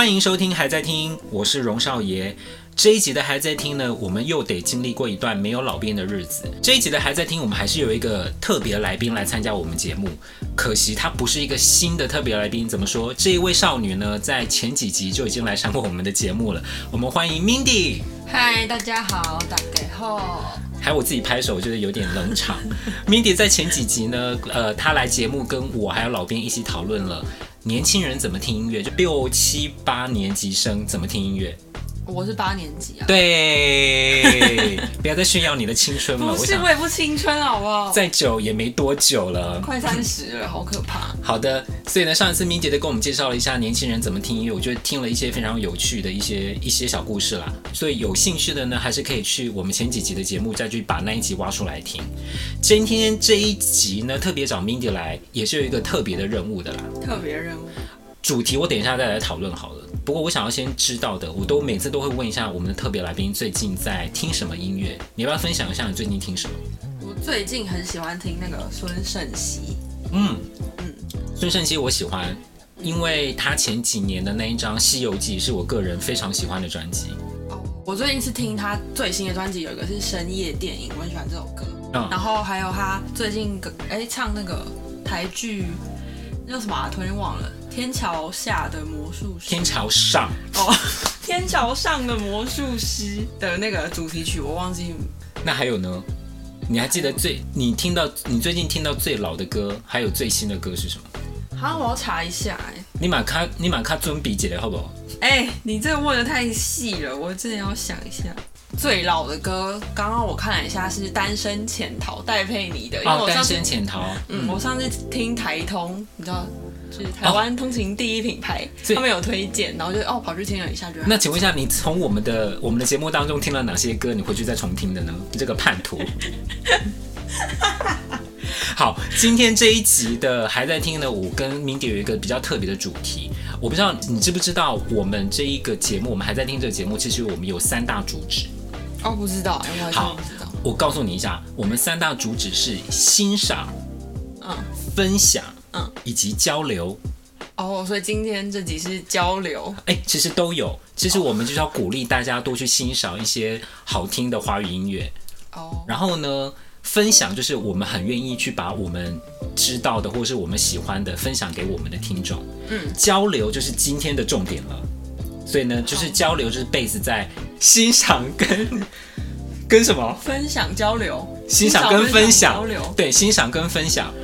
欢迎收听，还在听，我是荣少爷。这一集的还在听呢，我们又得经历过一段没有老兵的日子。这一集的还在听，我们还是有一个特别来宾来参加我们节目。可惜他不是一个新的特别来宾，怎么说？这一位少女呢，在前几集就已经来上过我们的节目了。我们欢迎 Mindy。嗨，大家好，大家好。还有我自己拍手，我觉得有点冷场。Mindy 在前几集呢，呃，她来节目跟我还有老兵一起讨论了。年轻人怎么听音乐？就六七八年级生怎么听音乐？我是八年级啊。对，不要再炫耀你的青春了。不是，我也不青春，好不好？再久也没多久了，快三十了，好可怕。好的，所以呢，上一次 Mindy 的跟我们介绍了一下年轻人怎么听音乐，我觉得听了一些非常有趣的一些一些小故事啦。所以有兴趣的呢，还是可以去我们前几集的节目再去把那一集挖出来听。今天这一集呢，特别找 Mindy 来，也是有一个特别的任务的啦。特别任务。主题我等一下再来讨论好了。不过我想要先知道的，我都每次都会问一下我们的特别来宾最近在听什么音乐。你要不要分享一下你最近听什么？我最近很喜欢听那个孙盛熙。嗯嗯，孙盛熙我喜欢，因为他前几年的那一张《西游记》是我个人非常喜欢的专辑。哦，我最近是听他最新的专辑，有一个是《深夜电影》，我很喜欢这首歌。嗯，然后还有他最近哎唱那个台剧，那叫什么啊？突然忘了。天桥下的魔术师，天桥上哦，天桥上的魔术师的那个主题曲我忘记。那还有呢？你还记得最你听到你最近听到最老的歌，还有最新的歌是什么？好，我要查一下哎。你马卡你马卡尊比姐好不好？哎，你这个问的太细了，我真的要想一下。最老的歌，刚刚我看了一下是《单身潜逃》戴佩妮的。哦，单身潜逃。嗯，我上次听台通，你知道。是台湾通勤第一品牌，哦、他们有推荐，然后就哦跑去听了一下，就。那请问一下，你从我们的我们的节目当中听了哪些歌？你回去再重听的呢？这个叛徒。好，今天这一集的还在听呢。我跟 Mindy 有一个比较特别的主题，我不知道你知不知道，我们这一个节目，我们还在听这个节目，其实我们有三大主旨。哦，不知道，好，我告诉你一下，我们三大主旨是欣赏，嗯，分享。嗯，以及交流哦，所以今天这集是交流。哎，其实都有。其实我们就是要鼓励大家多去欣赏一些好听的华语音乐。哦。然后呢，分享就是我们很愿意去把我们知道的或是我们喜欢的分享给我们的听众。嗯。交流就是今天的重点了。所以呢，就是交流就是 base 在欣赏跟跟什么？分享交流。欣赏跟分享交流。对，欣赏跟分享。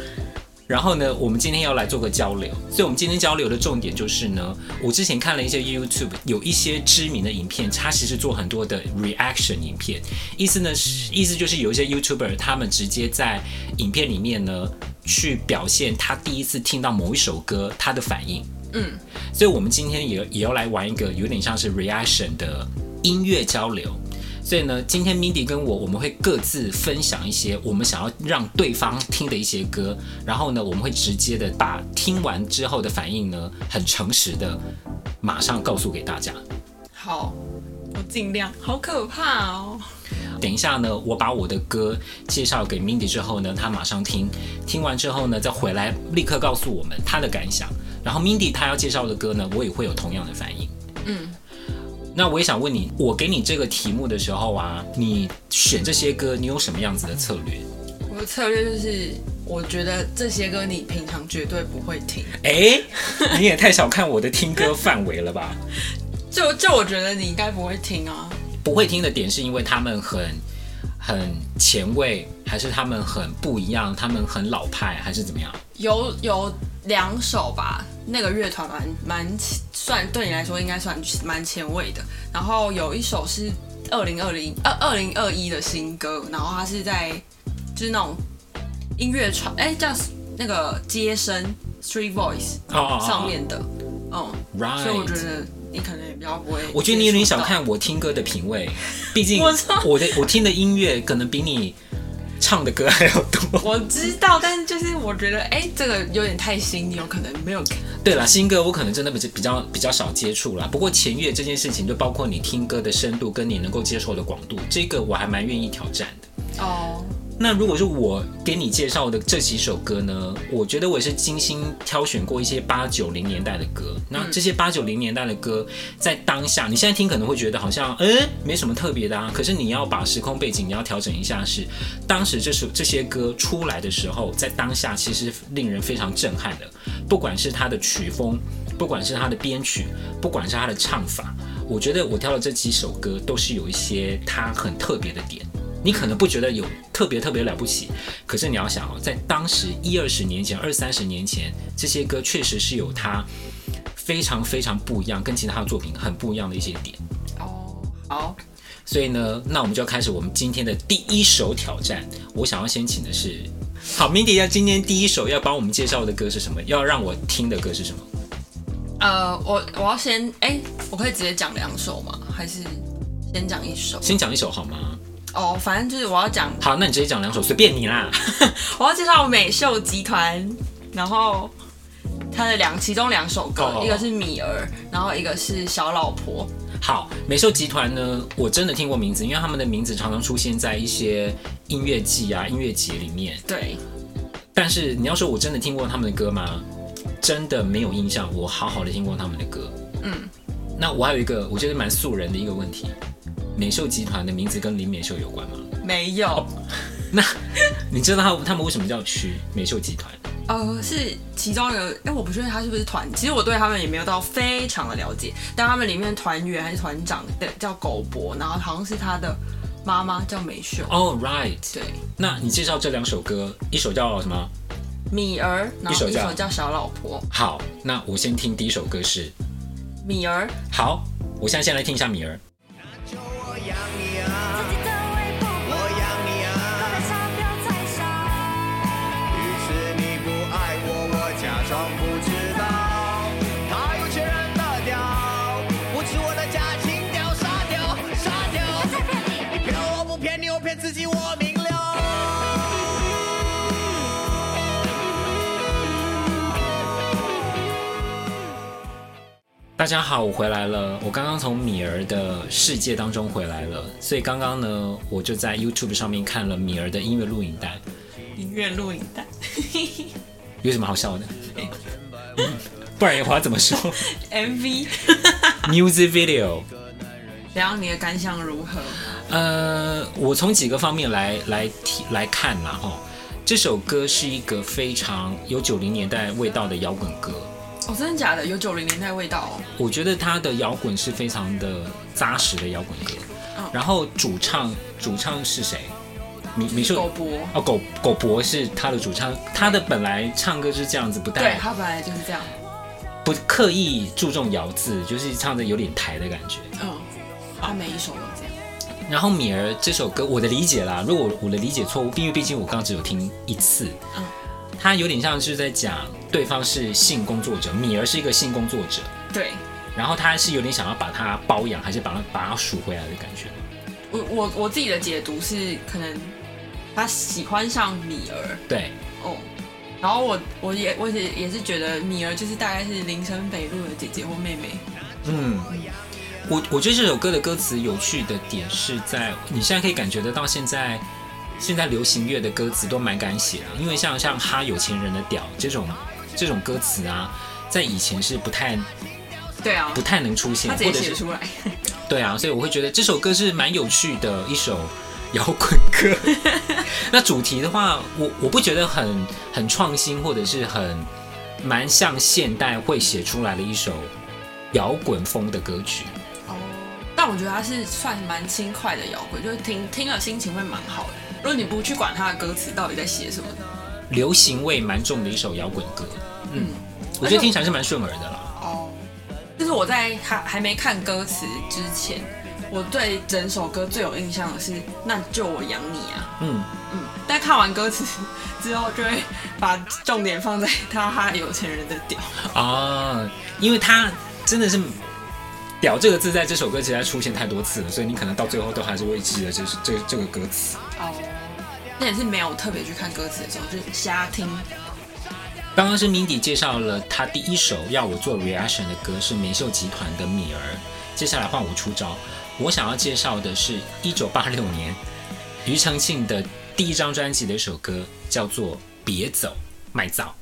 然后呢，我们今天要来做个交流，所以我们今天交流的重点就是呢，我之前看了一些 YouTube，有一些知名的影片，它其实做很多的 reaction 影片，意思呢是，意思就是有一些 YouTuber 他们直接在影片里面呢去表现他第一次听到某一首歌他的反应，嗯，所以我们今天也也要来玩一个有点像是 reaction 的音乐交流。所以呢，今天 Mindy 跟我，我们会各自分享一些我们想要让对方听的一些歌，然后呢，我们会直接的把听完之后的反应呢，很诚实的马上告诉给大家。好，我尽量。好可怕哦！等一下呢，我把我的歌介绍给 Mindy 之后呢，他马上听，听完之后呢，再回来立刻告诉我们他的感想。然后 Mindy 他要介绍的歌呢，我也会有同样的反应。嗯。那我也想问你，我给你这个题目的时候啊，你选这些歌，你有什么样子的策略？我的策略就是，我觉得这些歌你平常绝对不会听。哎，你也太小看我的听歌范围了吧？就就我觉得你应该不会听啊。不会听的点是因为他们很很前卫，还是他们很不一样？他们很老派，还是怎么样？有有两首吧。那个乐团蛮蛮算对你来说应该算蛮前卫的，然后有一首是二零二零二二零二一的新歌，然后它是在就是那种音乐传哎叫那个接声 Street Voice 上面的，嗯.所以我觉得你可能也比较不会。我觉得你有点小看我听歌的品味，毕竟我的我听的音乐可能比你。唱的歌还要多，我知道，但是就是我觉得，哎、欸，这个有点太新，你有可能没有看。对了，新歌我可能真的比较比较比较少接触了。不过前乐这件事情，就包括你听歌的深度跟你能够接受的广度，这个我还蛮愿意挑战的。哦。那如果是我给你介绍的这几首歌呢？我觉得我也是精心挑选过一些八九零年代的歌。那这些八九零年代的歌，在当下你现在听可能会觉得好像，嗯，没什么特别的啊。可是你要把时空背景你要调整一下是，是当时这首这些歌出来的时候，在当下其实令人非常震撼的。不管是它的曲风，不管是它的编曲，不管是它的唱法，我觉得我挑的这几首歌都是有一些它很特别的点。你可能不觉得有特别特别了不起，可是你要想哦，在当时一二十年前、二三十年前，这些歌确实是有它非常非常不一样，跟其他的作品很不一样的一些点。哦，好，所以呢，那我们就要开始我们今天的第一首挑战。我想要先请的是，好，Mindy 要今天第一首要帮我们介绍的歌是什么？要让我听的歌是什么？呃，我我要先，哎，我可以直接讲两首吗？还是先讲一首？先讲一首好吗？哦，反正就是我要讲。好，那你直接讲两首，随便你啦。我要介绍美秀集团，然后他的两其中两首歌，哦、一个是米儿，然后一个是小老婆。好，美秀集团呢，我真的听过名字，因为他们的名字常常出现在一些音乐季啊、音乐节里面。对。但是你要说我真的听过他们的歌吗？真的没有印象，我好好的听过他们的歌。嗯。那我还有一个我觉得蛮素人的一个问题。美秀集团的名字跟林美秀有关吗？没有。Oh, 那你知道他他们为什么叫区美秀集团？呃，是其中一个，哎，我不确定他是不是团。其实我对他们也没有到非常的了解。但他们里面团员还是团长的叫狗博，然后好像是他的妈妈叫美秀。哦、oh,，right。对。那你介绍这两首歌，一首叫什么？米儿，然后一首叫小老婆。好，那我先听第一首歌是米儿。好，我现在先来听一下米儿。大家好，我回来了。我刚刚从米儿的世界当中回来了，所以刚刚呢，我就在 YouTube 上面看了米儿的音乐录影带。音乐录影带 有什么好笑的？不然的话怎么说？MV，Music Video。然后你的感想如何？呃，我从几个方面来来提来看啦哈。这首歌是一个非常有九零年代味道的摇滚歌。哦，真的假的？有九零年代味道哦。我觉得他的摇滚是非常的扎实的摇滚歌。哦。然后主唱主唱是谁？米米秀。狗博。哦，狗狗博是他的主唱。他的本来唱歌是这样子，不带。对，他本来就是这样。不刻意注重咬字，就是唱的有点台的感觉。嗯。他每一首都这样。然后米儿这首歌，我的理解啦，如果我的理解错误，因为毕竟我刚刚只有听一次。嗯。他有点像是在讲对方是性工作者，米儿是一个性工作者，对。然后他是有点想要把他包养，还是把他把他赎回来的感觉。我我我自己的解读是，可能他喜欢上米儿，对，哦。然后我我也我也也是觉得米儿就是大概是林森北路的姐姐或妹妹。嗯，我我觉得这首歌的歌词有趣的点是在你现在可以感觉得到现在。现在流行乐的歌词都蛮敢写的，因为像像哈有钱人的屌这种这种歌词啊，在以前是不太对啊，不太能出现，他直接写出来。对啊，所以我会觉得这首歌是蛮有趣的一首摇滚歌。那主题的话，我我不觉得很很创新，或者是很蛮像现代会写出来的一首摇滚风的歌曲。哦，但我觉得它是算蛮轻快的摇滚，就是听听了心情会蛮好的。如果你不去管他的歌词到底在写什么，流行味蛮重的一首摇滚歌，嗯，我觉得听起来是蛮顺耳的啦。哦，就是我在还还没看歌词之前，我对整首歌最有印象的是“那就我养你啊”。嗯。嗯，但看完歌词之后，就会把重点放在他哈有钱人的屌。啊，因为他真的是“屌”这个字在这首歌其实出现太多次了，所以你可能到最后都还是会记得这是这这个歌词。哦，那也是没有特别去看歌词的时候，就瞎听。刚刚是 Mindy 介绍了他第一首要我做 reaction 的歌是美秀集团的《米儿》，接下来换我出招，我想要介绍的是一九八六年庾澄庆的第一张专辑的一首歌，叫做《别走麦造》。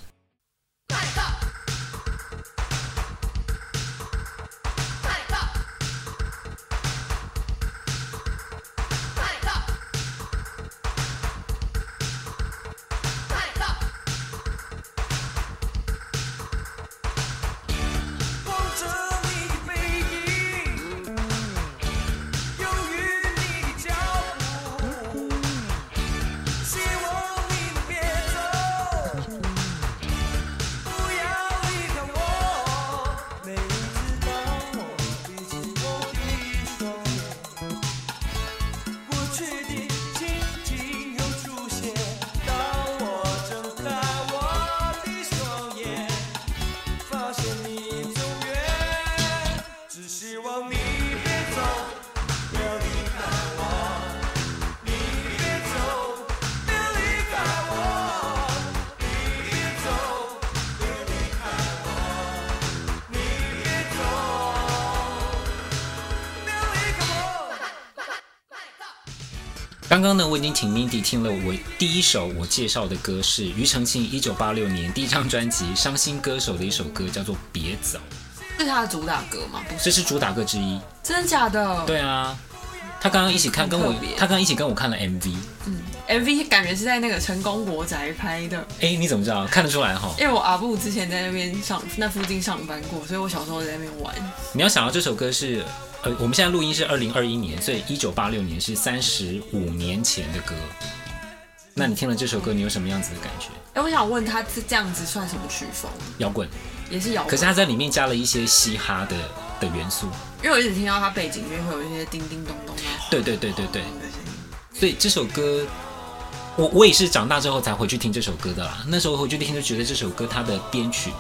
刚刚呢，我已经请 Mindy 听了我第一首我介绍的歌是庾澄庆一九八六年第一张专辑《伤心歌手》的一首歌，叫做《别走》。这是他的主打歌吗？不是，这是主打歌之一。真的假的？对啊，他刚刚一起看跟我，他刚刚一起跟我看了 MV。嗯，MV 感觉是在那个成功国宅拍的。哎，你怎么知道？看得出来哈。因为我阿布之前在那边上那附近上班过，所以我小时候在那边玩。你要想到这首歌是。呃，我们现在录音是二零二一年，所以一九八六年是三十五年前的歌。那你听了这首歌，你有什么样子的感觉？哎，我想问他，是这样子算什么曲风？摇滚，也是摇滚。可是他在里面加了一些嘻哈的的元素。因为我一直听到他背景里面会有一些叮叮咚咚的。对对对对对。所以这首歌，我我也是长大之后才回去听这首歌的啦。那时候回去听就觉得这首歌它的编曲。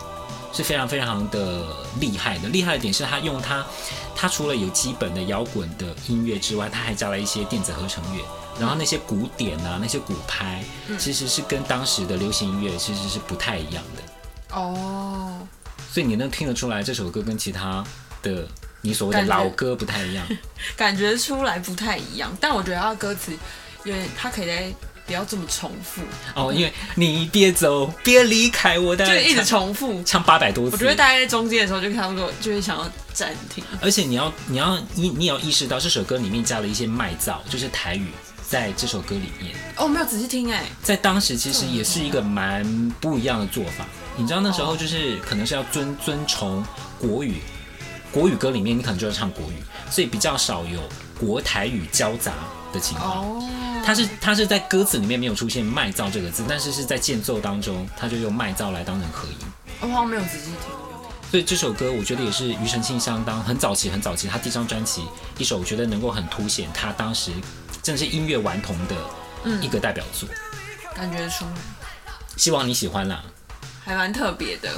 是非常非常的厉害的，厉害的点是它用它，它除了有基本的摇滚的音乐之外，它还加了一些电子合成乐，然后那些鼓点啊，那些鼓拍，其实是跟当时的流行音乐其实是不太一样的。哦，所以你能听得出来这首歌跟其他的你所谓的老歌不太一样，感觉出来不太一样，但我觉得他的歌词，因为他可以在。不要这么重复哦，因为你别走，别离开我，就一直重复唱八百多次。我觉得大概在中间的时候就差不多，就会想要暂停。而且你要，你要，你你要意识到这首歌里面加了一些麦造，就是台语，在这首歌里面。哦，没有仔细听哎，在当时其实也是一个蛮不一样的做法。你知道那时候就是可能是要遵遵从国语，国语歌里面你可能就要唱国语，所以比较少有国台语交杂的情况。哦。他是他是在歌词里面没有出现“麦造”这个字，但是是在间奏当中，他就用“麦造”来当成合音。我好像没有仔细听。所以这首歌我觉得也是庾澄庆相当很早期很早期，他第一张专辑一首，我觉得能够很凸显他当时真的是音乐顽童的一个代表作。嗯、感觉出，希望你喜欢啦，还蛮特别的。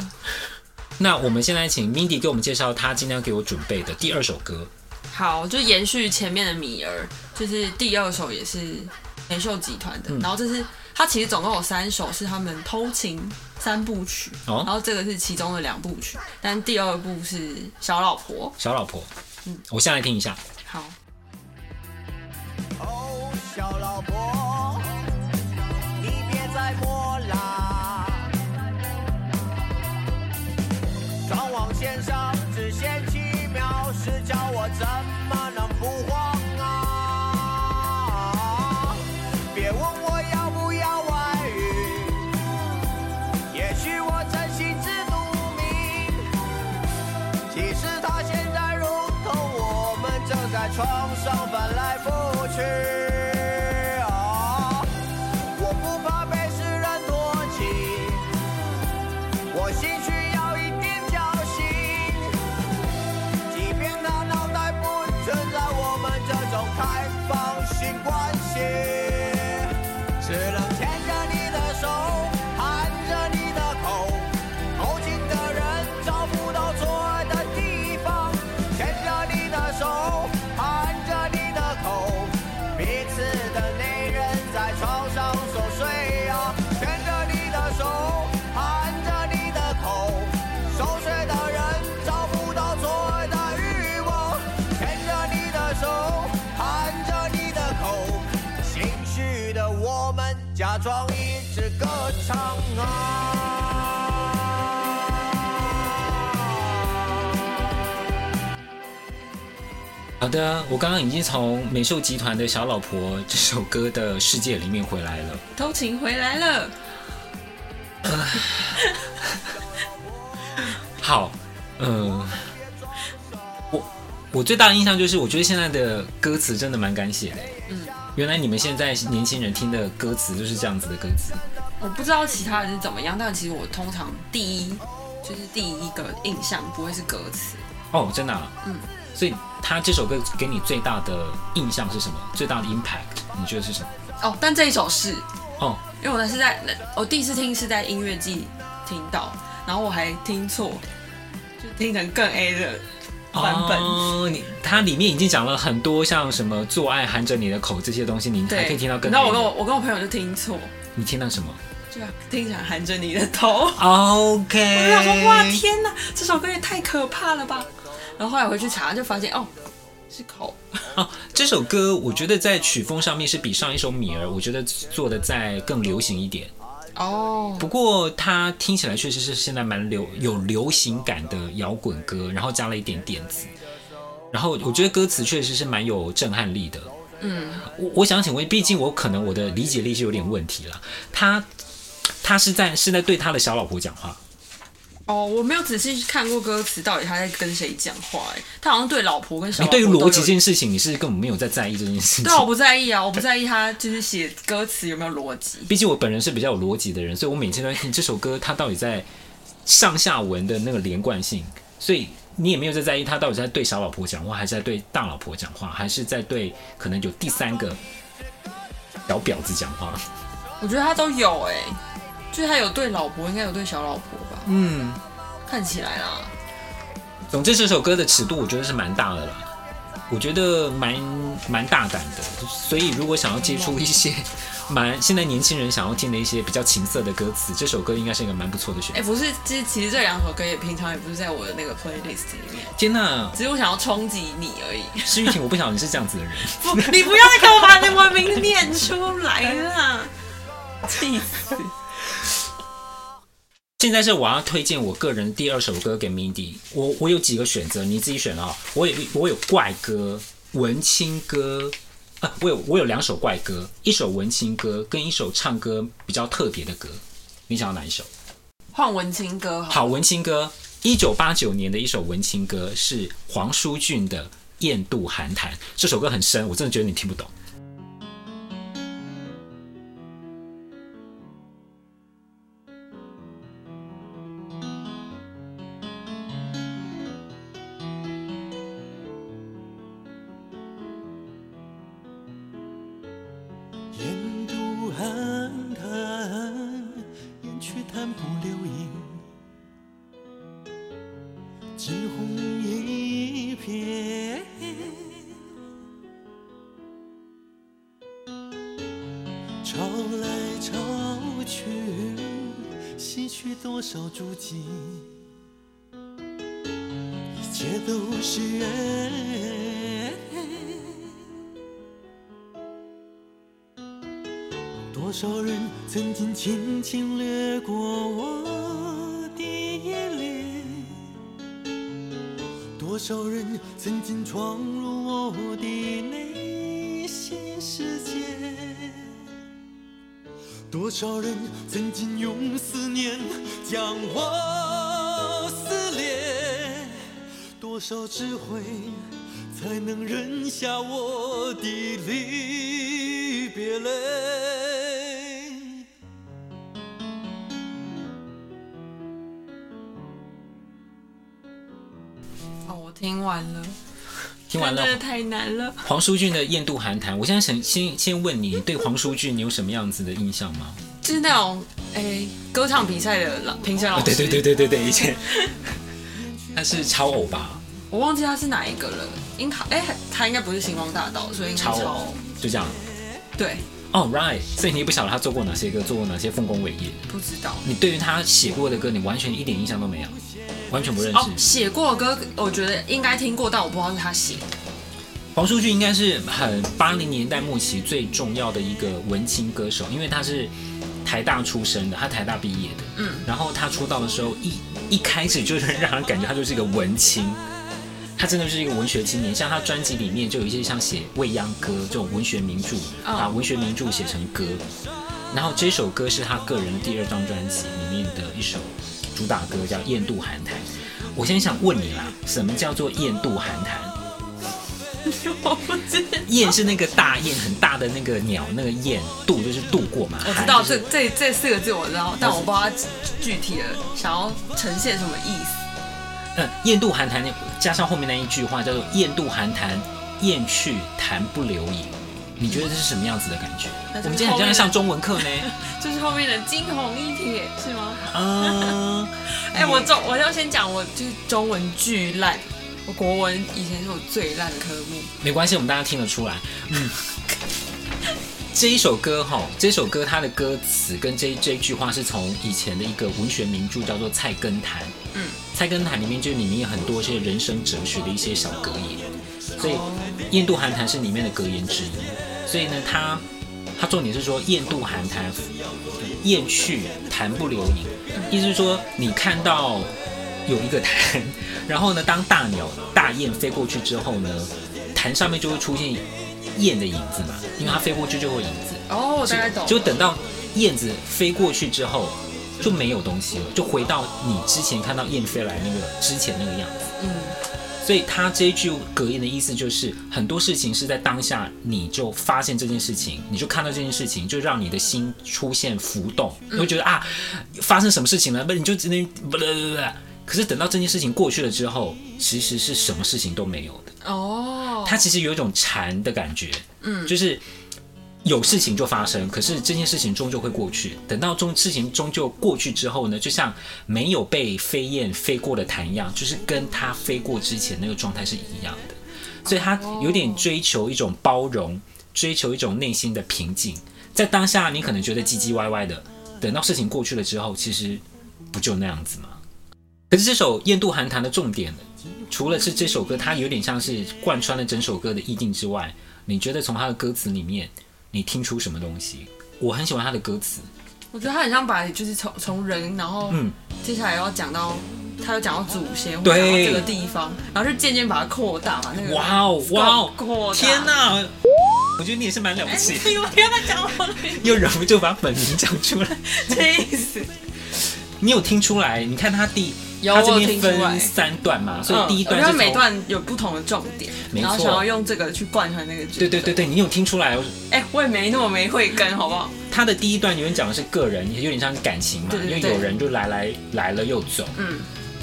那我们现在请 Mindy 给我们介绍他今天要给我准备的第二首歌。好，就延续前面的米儿，就是第二首也是美秀集团的，嗯、然后这是他其实总共有三首是他们偷情三部曲，哦、然后这个是其中的两部曲，但第二部是小老婆。小老婆，嗯，我先来听一下。好。哦，小老婆，你别再摸啦，张望线上只嫌弃。是叫我怎么能不慌啊？别问我要不要外遇，也许我真心知肚明。其实他现在如同我们正在床上翻来覆好的，我刚刚已经从美秀集团的小老婆这首歌的世界里面回来了，偷情回来了。好，嗯、呃，我我最大的印象就是，我觉得现在的歌词真的蛮敢写的。嗯，原来你们现在年轻人听的歌词就是这样子的歌词。我不知道其他人是怎么样，但其实我通常第一就是第一个印象不会是歌词。哦，真的、啊？嗯。所以他这首歌给你最大的印象是什么？最大的 impact 你觉得是什么？哦，但这一首是哦，因为我那是在我第一次听是在音乐季听到，然后我还听错，就听成更 A 的版本。哦，你它里面已经讲了很多像什么做爱含着你的口这些东西，你还可以听到更 A。然后我跟我我跟我朋友就听错，你听到什么？就听起来含着你的头。OK，我就想说哇天哪，这首歌也太可怕了吧！然后后来回去查，就发现哦，是口。哦，这首歌我觉得在曲风上面是比上一首《米儿》我觉得做的再更流行一点。哦。不过它听起来确实是现在蛮流有流行感的摇滚歌，然后加了一点点子。然后我觉得歌词确实是蛮有震撼力的。嗯。我我想请问，毕竟我可能我的理解力是有点问题了。他他是在是在对他的小老婆讲话。哦，我没有仔细看过歌词，到底他在跟谁讲话？哎，他好像对老婆跟小老婆。你对于逻辑这件事情，你是根本没有在在意这件事情。对，我不在意啊，我不在意他就是写歌词有没有逻辑。毕竟我本人是比较有逻辑的人，所以我每天都在听这首歌，他到底在上下文的那个连贯性。所以你也没有在在意他到底在对小老婆讲话，还是在对大老婆讲话，还是在对可能有第三个小婊子讲话？我觉得他都有哎。就是他有对老婆，应该有对小老婆吧？嗯，看起来啦。总之，这首歌的尺度我觉得是蛮大的啦，我觉得蛮蛮大胆的。所以，如果想要接触一些蛮现在年轻人想要听的一些比较情色的歌词，这首歌应该是一个蛮不错的选择。哎，不是，其实其实这两首歌也平常也不是在我的那个 playlist 里面。天哪！只是我想要冲击你而已。施玉婷，我不晓得你是这样子的人。不，你不要再给我把那文名念出来了，气死！现在是我要推荐我个人第二首歌给 Mindy，我我有几个选择，你自己选啊、哦。我有我有怪歌、文青歌，啊，我有我有两首怪歌，一首文青歌跟一首唱歌比较特别的歌，你想要哪一首？换文青歌好。好，文青歌，一九八九年的一首文青歌是黄舒骏的《雁渡寒潭》，这首歌很深，我真的觉得你听不懂。少足迹，一切都是缘。多少人曾经轻轻掠过我的眼帘，多少人曾经闯入我的内心世界。多少人曾经用思念将我撕裂，多少智慧才能忍下我的离别泪？哦，我听完了。听完了，真的太难了。黄舒骏的《雁渡寒潭》，我现在想先先问你，对黄舒骏你有什么样子的印象吗？就是那种诶、欸，歌唱比赛的老评审老师。对对对对对对，以前 他是超偶吧？我忘记他是哪一个了。应该哎，他应该不是星光大道，所以应该超偶。超偶就这样。对。哦、oh,，right。所以你也不晓得他做过哪些歌，做过哪些丰功伟业？不知道。你对于他写过的歌，你完全一点印象都没有？完全不认识。哦，写过的歌，我觉得应该听过，但我不知道是他写。黄舒骏应该是很八零年代末期最重要的一个文青歌手，因为他是台大出身的，他台大毕业的，嗯，然后他出道的时候一一开始就是让人感觉他就是一个文青，他真的是一个文学青年。像他专辑里面就有一些像写未央歌这种文学名著，把文学名著写成歌。然后这首歌是他个人第二张专辑里面的一首主打歌，叫《雁渡寒潭》。我先想问你啦，什么叫做雁渡寒潭？我不知道。雁是那个大雁，很大的那个鸟，那个雁渡就是渡过嘛。我知道这这这四个字我知道，但我不知道它具体的想要呈现什么意思。嗯，雁渡寒潭加上后面那一句话叫做“雁渡寒潭，雁去潭不留影”，你觉得这是什么样子的感觉？我们今天好像在上中文课呢。就是后面的惊鸿一瞥是吗？嗯。哎、欸，我中我要先讲，我就是中文巨烂，我国文以前是我最烂的科目。没关系，我们大家听得出来。嗯，这一首歌哈，这首歌它的歌词跟这这一句话是从以前的一个文学名著叫做《菜根谭》。嗯，《菜根谭》里面就里面有很多一些人生哲学的一些小格言，所以《雁渡寒潭》是里面的格言之一。所以呢，它它重点是说“雁渡寒潭，雁去潭不留影”。意思是说，你看到有一个潭，然后呢，当大鸟大雁飞过去之后呢，潭上面就会出现雁的影子嘛，因为它飞过去就会影子。哦，就等到燕子飞过去之后，就没有东西了，就回到你之前看到燕飞来那个之前那个样子。嗯。所以他这一句格言的意思就是，很多事情是在当下，你就发现这件事情，你就看到这件事情，就让你的心出现浮动，你会觉得啊，发生什么事情了？不，你就只能不不不。可是等到这件事情过去了之后，其实是什么事情都没有的。哦，他其实有一种禅的感觉，嗯，就是。有事情就发生，可是这件事情终究会过去。等到终事情终究过去之后呢，就像没有被飞燕飞过的潭一样，就是跟它飞过之前那个状态是一样的。所以他有点追求一种包容，追求一种内心的平静。在当下，你可能觉得唧唧歪歪的，等到事情过去了之后，其实不就那样子吗？可是这首《雁渡寒潭》的重点，除了是这首歌，它有点像是贯穿了整首歌的意境之外，你觉得从它的歌词里面？你听出什么东西？我很喜欢他的歌词，我觉得他很像把就是从从人，然后嗯，接下来要讲到，他有讲到祖先，对，这个地方，然后就渐渐把它扩大嘛，那个哇哦哇哦，天哪！我觉得你也是蛮了不起，你不要再讲我了，又忍不住把本名讲出来，这意思？你有听出来？你看他第。他这边分三段嘛，所以第一段是、嗯、每段有不同的重点，然后想要用这个去贯穿那个。对对对对，你有听出来？哎、欸，我也没那么没慧根，好不好？他的第一段有点讲的是个人，有点像是感情嘛，因为有人就来来来了又走。嗯。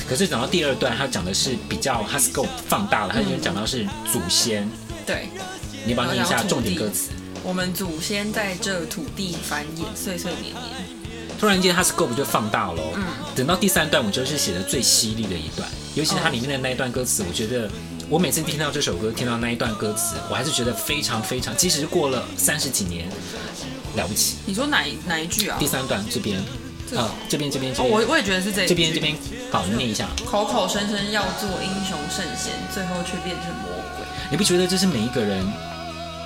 可是讲到第二段，他讲的是比较他 scope 放大了，他就讲到是祖先。对。你帮我念一下重点歌词。我们祖先在这土地繁衍，岁岁年年。突然间，他 scope 就放大了。嗯，等到第三段，我觉得是写的最犀利的一段，尤其是它里面的那一段歌词，我觉得我每次听到这首歌，听到那一段歌词，我还是觉得非常非常，即使是过了三十几年，了不起。你说哪一哪一句啊？第三段这边，啊，这边这边。哦，我我也觉得是这。这边这边，好，你念一下。口口声声要做英雄圣贤，最后却变成魔鬼。你不觉得这是每一个人？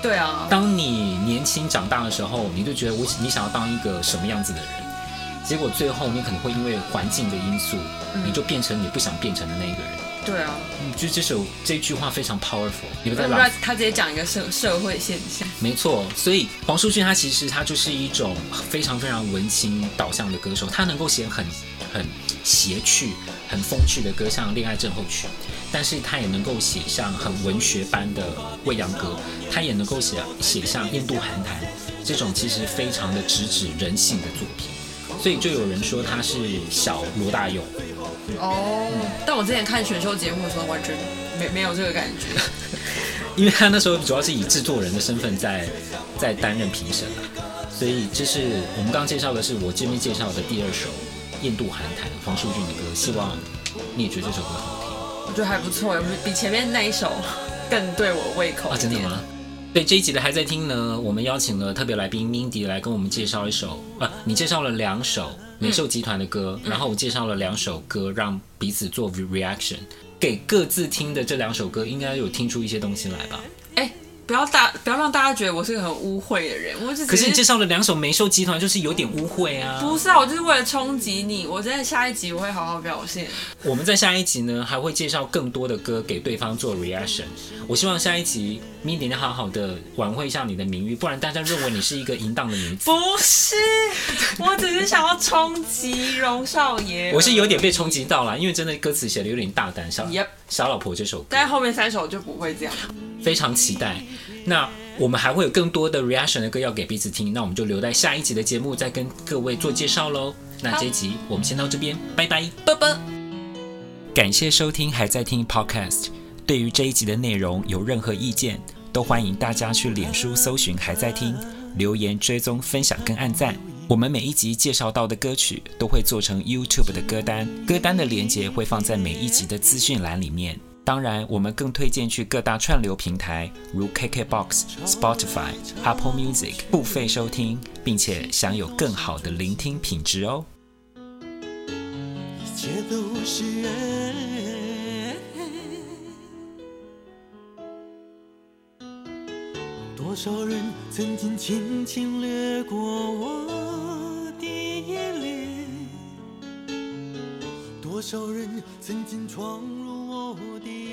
对啊。当你年轻长大的时候，你就觉得我你想要当一个什么样子的人？结果最后你可能会因为环境的因素，嗯、你就变成你不想变成的那一个人。对啊，就这首这句话非常 powerful。你们在拉他直接讲一个社社会现象。没错，所以黄舒骏他其实他就是一种非常非常文青导向的歌手，他能够写很很谐趣、很风趣的歌，像《恋爱症候群》，但是他也能够写像很文学般的未央歌，他也能够写写像《印度寒潭》这种其实非常的直指人性的作品。所以就有人说他是小罗大佑。哦，嗯、但我之前看选秀节目的时候，完全没没有这个感觉，因为他那时候主要是以制作人的身份在在担任评审，所以这是我们刚刚介绍的是我这边介绍的第二首《印度寒潭》黄舒骏的歌，希望你也觉得这首歌好听，我觉得还不错，比前面那一首更对我胃口啊，真的吗？对这一集的还在听呢，我们邀请了特别来宾 Mindy 来跟我们介绍一首，啊，你介绍了两首美秀集团的歌，嗯、然后我介绍了两首歌，让彼此做 reaction，给各自听的这两首歌，应该有听出一些东西来吧？哎，不要大不要让大家觉得我是个很污秽的人。我只是，可是你介绍了两首美秀集团，就是有点污秽啊。不是啊，我就是为了冲击你。我在下一集我会好好表现。我们在下一集呢，还会介绍更多的歌给对方做 reaction。我希望下一集 Mindy 好好的挽回一下你的名誉，不然大家认为你是一个淫荡的女子。不是，我只是想要冲击荣少爷。我是有点被冲击到了，因为真的歌词写的有点大胆，小 Yep. 小老婆这首歌，但后面三首就不会这样。非常期待。那我们还会有更多的 reaction 的歌要给彼此听，那我们就留在下一集的节目再跟各位做介绍喽。那这一集我们先到这边，拜拜，拜拜。感谢收听，还在听 podcast。对于这一集的内容有任何意见，都欢迎大家去脸书搜寻还在听，留言追踪分享跟按赞。我们每一集介绍到的歌曲都会做成 YouTube 的歌单，歌单的连接会放在每一集的资讯栏里面。当然，我们更推荐去各大串流平台，如 KKBOX、Spotify、Apple Music 付费收听，并且享有更好的聆听品质哦。一切都是，多少人曾经轻轻掠过我多少人曾经闯入我的。